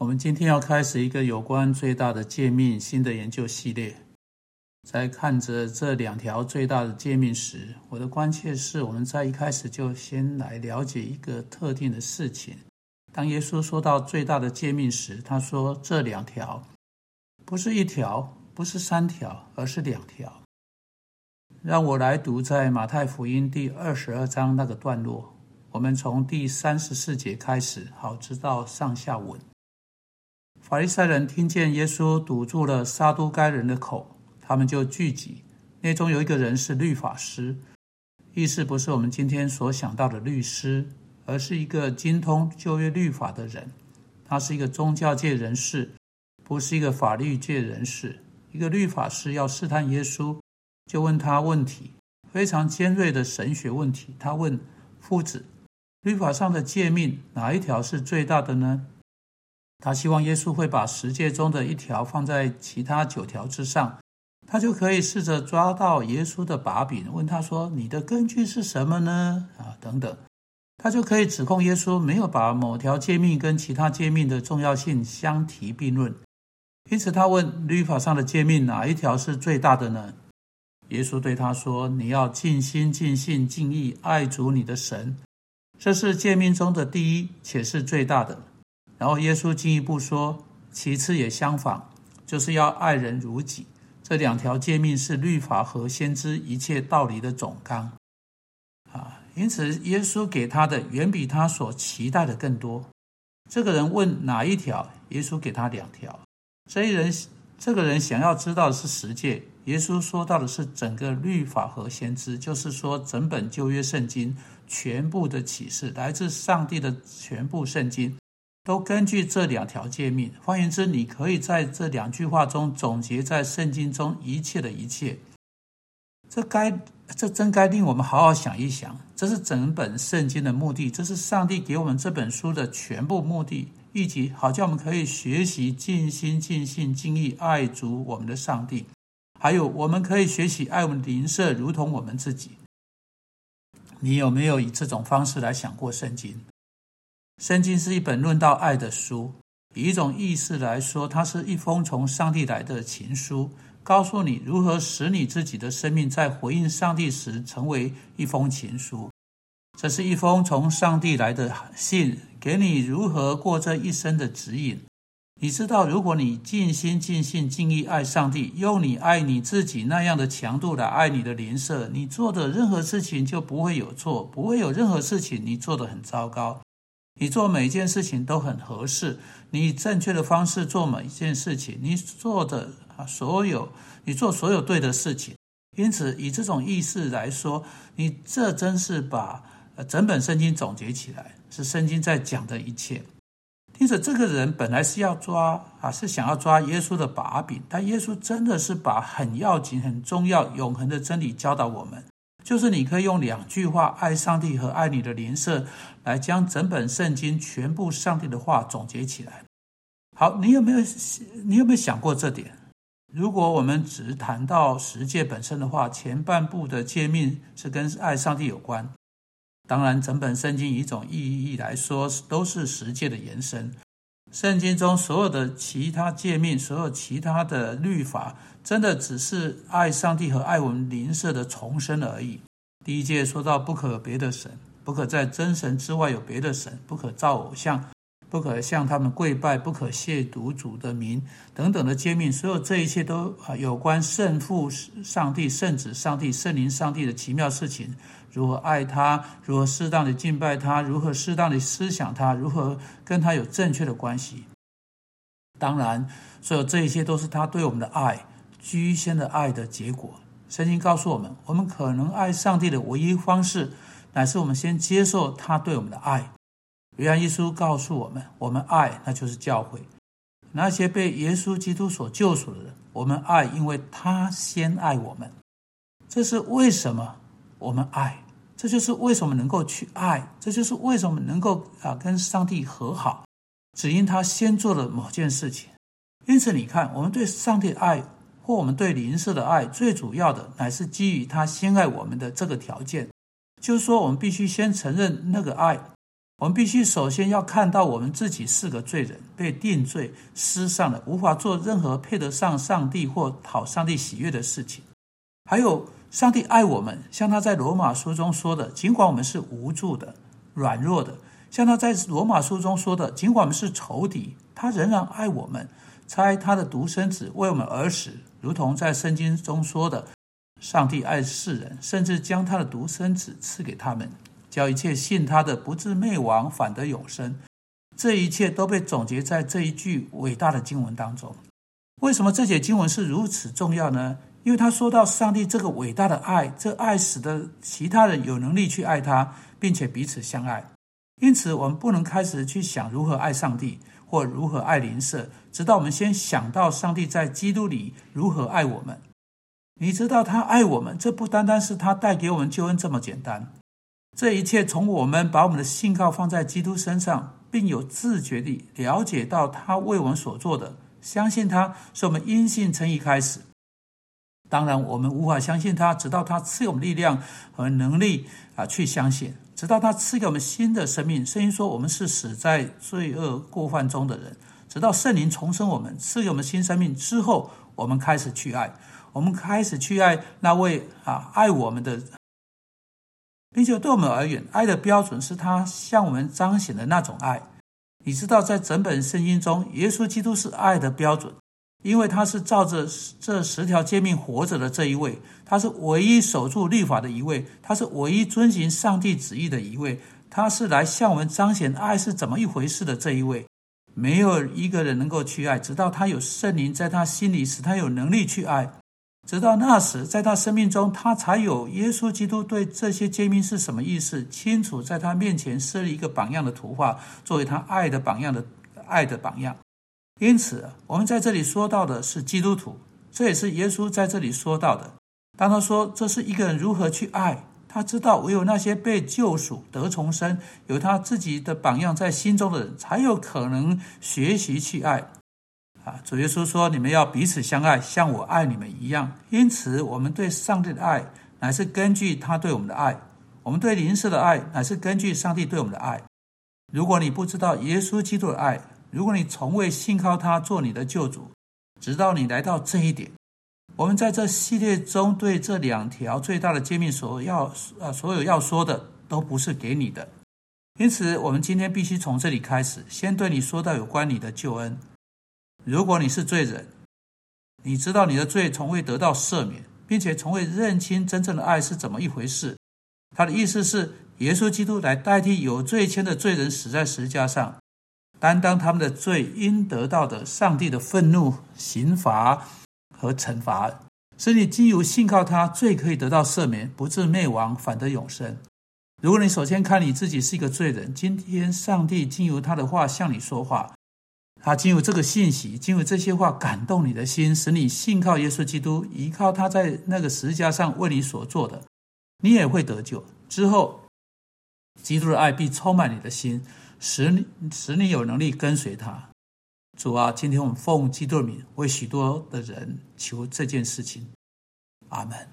我们今天要开始一个有关最大的诫命新的研究系列。在看着这两条最大的诫命时，我的关切是，我们在一开始就先来了解一个特定的事情。当耶稣说到最大的诫命时，他说这两条不是一条，不是三条，而是两条。让我来读在马太福音第二十二章那个段落，我们从第三十四节开始，好知道上下文。法利赛人听见耶稣堵住了撒都该人的口，他们就聚集。那中有一个人是律法师，意思不是我们今天所想到的律师，而是一个精通旧约律法的人。他是一个宗教界人士，不是一个法律界人士。一个律法师要试探耶稣，就问他问题，非常尖锐的神学问题。他问夫子：律法上的诫命哪一条是最大的呢？他希望耶稣会把十诫中的一条放在其他九条之上，他就可以试着抓到耶稣的把柄，问他说：“你的根据是什么呢？”啊，等等，他就可以指控耶稣没有把某条诫命跟其他诫命的重要性相提并论。因此，他问律法上的诫命哪一条是最大的呢？耶稣对他说：“你要尽心、尽性、尽意爱主你的神，这是诫命中的第一，且是最大的。”然后耶稣进一步说，其次也相仿，就是要爱人如己。这两条诫命是律法和先知一切道理的总纲。啊，因此耶稣给他的远比他所期待的更多。这个人问哪一条，耶稣给他两条。这一人，这个人想要知道的是十诫，耶稣说到的是整个律法和先知，就是说整本旧约圣经全部的启示，来自上帝的全部圣经。都根据这两条诫命。换言之，你可以在这两句话中总结在圣经中一切的一切。这该，这真该令我们好好想一想。这是整本圣经的目的，这是上帝给我们这本书的全部目的，以及好叫我们可以学习尽心、尽性、尽意爱主我们的上帝。还有，我们可以学习爱我们的邻舍，如同我们自己。你有没有以这种方式来想过圣经？圣经是一本论到爱的书，以一种意思来说，它是一封从上帝来的情书，告诉你如何使你自己的生命在回应上帝时成为一封情书。这是一封从上帝来的信，给你如何过这一生的指引。你知道，如果你尽心尽性尽意爱上帝，用你爱你自己那样的强度来爱你的邻舍，你做的任何事情就不会有错，不会有任何事情你做的很糟糕。你做每一件事情都很合适，你以正确的方式做每一件事情，你做的啊所有，你做所有对的事情。因此，以这种意识来说，你这真是把整本圣经总结起来，是圣经在讲的一切。因此，这个人本来是要抓啊，是想要抓耶稣的把柄，但耶稣真的是把很要紧、很重要、永恒的真理教导我们。就是你可以用两句话“爱上帝”和“爱你的邻舍”来将整本圣经全部上帝的话总结起来。好，你有没有你有没有想过这点？如果我们只谈到十诫本身的话，前半部的诫命是跟爱上帝有关。当然，整本圣经以一种意义来说，都是十诫的延伸。圣经中所有的其他诫命，所有其他的律法，真的只是爱上帝和爱我们邻舍的重生而已。第一诫说到不可别的神，不可在真神之外有别的神，不可造偶像，不可向他们跪拜，不可亵渎主的名等等的诫命，所有这一切都啊有关圣父上帝、圣子上帝、圣灵上帝的奇妙事情。如何爱他？如何适当的敬拜他？如何适当的思想他？如何跟他有正确的关系？当然，所有这一切都是他对我们的爱，居先的爱的结果。圣经告诉我们，我们可能爱上帝的唯一方式，乃是我们先接受他对我们的爱。约翰一书告诉我们，我们爱那就是教会，那些被耶稣基督所救赎的人，我们爱，因为他先爱我们。这是为什么？我们爱，这就是为什么能够去爱，这就是为什么能够啊跟上帝和好，只因他先做了某件事情。因此，你看，我们对上帝爱或我们对灵舍的爱，最主要的乃是基于他先爱我们的这个条件，就是说，我们必须先承认那个爱，我们必须首先要看到我们自己是个罪人，被定罪、失丧了，无法做任何配得上上帝或讨上帝喜悦的事情。还有，上帝爱我们，像他在罗马书中说的，尽管我们是无助的、软弱的；像他在罗马书中说的，尽管我们是仇敌，他仍然爱我们，差他的独生子为我们而死，如同在圣经中说的，上帝爱世人，甚至将他的独生子赐给他们。叫一切信他的不至灭亡，反得永生。这一切都被总结在这一句伟大的经文当中。为什么这节经文是如此重要呢？因为他说到上帝这个伟大的爱，这爱使得其他人有能力去爱他，并且彼此相爱。因此，我们不能开始去想如何爱上帝或如何爱邻舍，直到我们先想到上帝在基督里如何爱我们。你知道他爱我们，这不单单是他带给我们救恩这么简单。这一切从我们把我们的信靠放在基督身上，并有自觉地了解到他为我们所做的，相信他是我们因信称义开始。当然，我们无法相信他，直到他赐给我们力量和能力啊，去相信，直到他赐给我们新的生命。圣经说，我们是死在罪恶过犯中的人，直到圣灵重生我们，赐给我们新生命之后，我们开始去爱，我们开始去爱那位啊爱我们的。并且对我们而言，爱的标准是他向我们彰显的那种爱。你知道，在整本圣经中，耶稣基督是爱的标准，因为他是照着这十条诫命活着的这一位，他是唯一守住律法的一位，他是唯一遵行上帝旨意的一位，他是来向我们彰显爱是怎么一回事的这一位。没有一个人能够去爱，直到他有圣灵在他心里，使他有能力去爱。直到那时，在他生命中，他才有耶稣基督对这些诫命是什么意思清楚，在他面前设立一个榜样的图画，作为他爱的榜样的爱的榜样。因此，我们在这里说到的是基督徒，这也是耶稣在这里说到的。当他说这是一个人如何去爱，他知道唯有那些被救赎得重生，有他自己的榜样在心中的人，才有可能学习去爱。啊，主耶稣说：“你们要彼此相爱，像我爱你们一样。”因此，我们对上帝的爱乃是根据他对我们的爱；我们对邻舍的爱乃是根据上帝对我们的爱。如果你不知道耶稣基督的爱，如果你从未信靠他做你的救主，直到你来到这一点，我们在这系列中对这两条最大的诫命所要呃所有要说的都不是给你的。因此，我们今天必须从这里开始，先对你说到有关你的救恩。如果你是罪人，你知道你的罪从未得到赦免，并且从未认清真正的爱是怎么一回事。他的意思是，耶稣基督来代替有罪愆的罪人死在十字架上，担当他们的罪应得到的上帝的愤怒、刑罚和惩罚，使你经由信靠他，罪可以得到赦免，不至灭亡，反得永生。如果你首先看你自己是一个罪人，今天上帝经由他的话向你说话。他经由这个信息，经由这些话感动你的心，使你信靠耶稣基督，依靠他在那个十字架上为你所做的，你也会得救。之后，基督的爱必充满你的心，使你使你有能力跟随他。主啊，今天我们奉基督的名为许多的人求这件事情。阿门。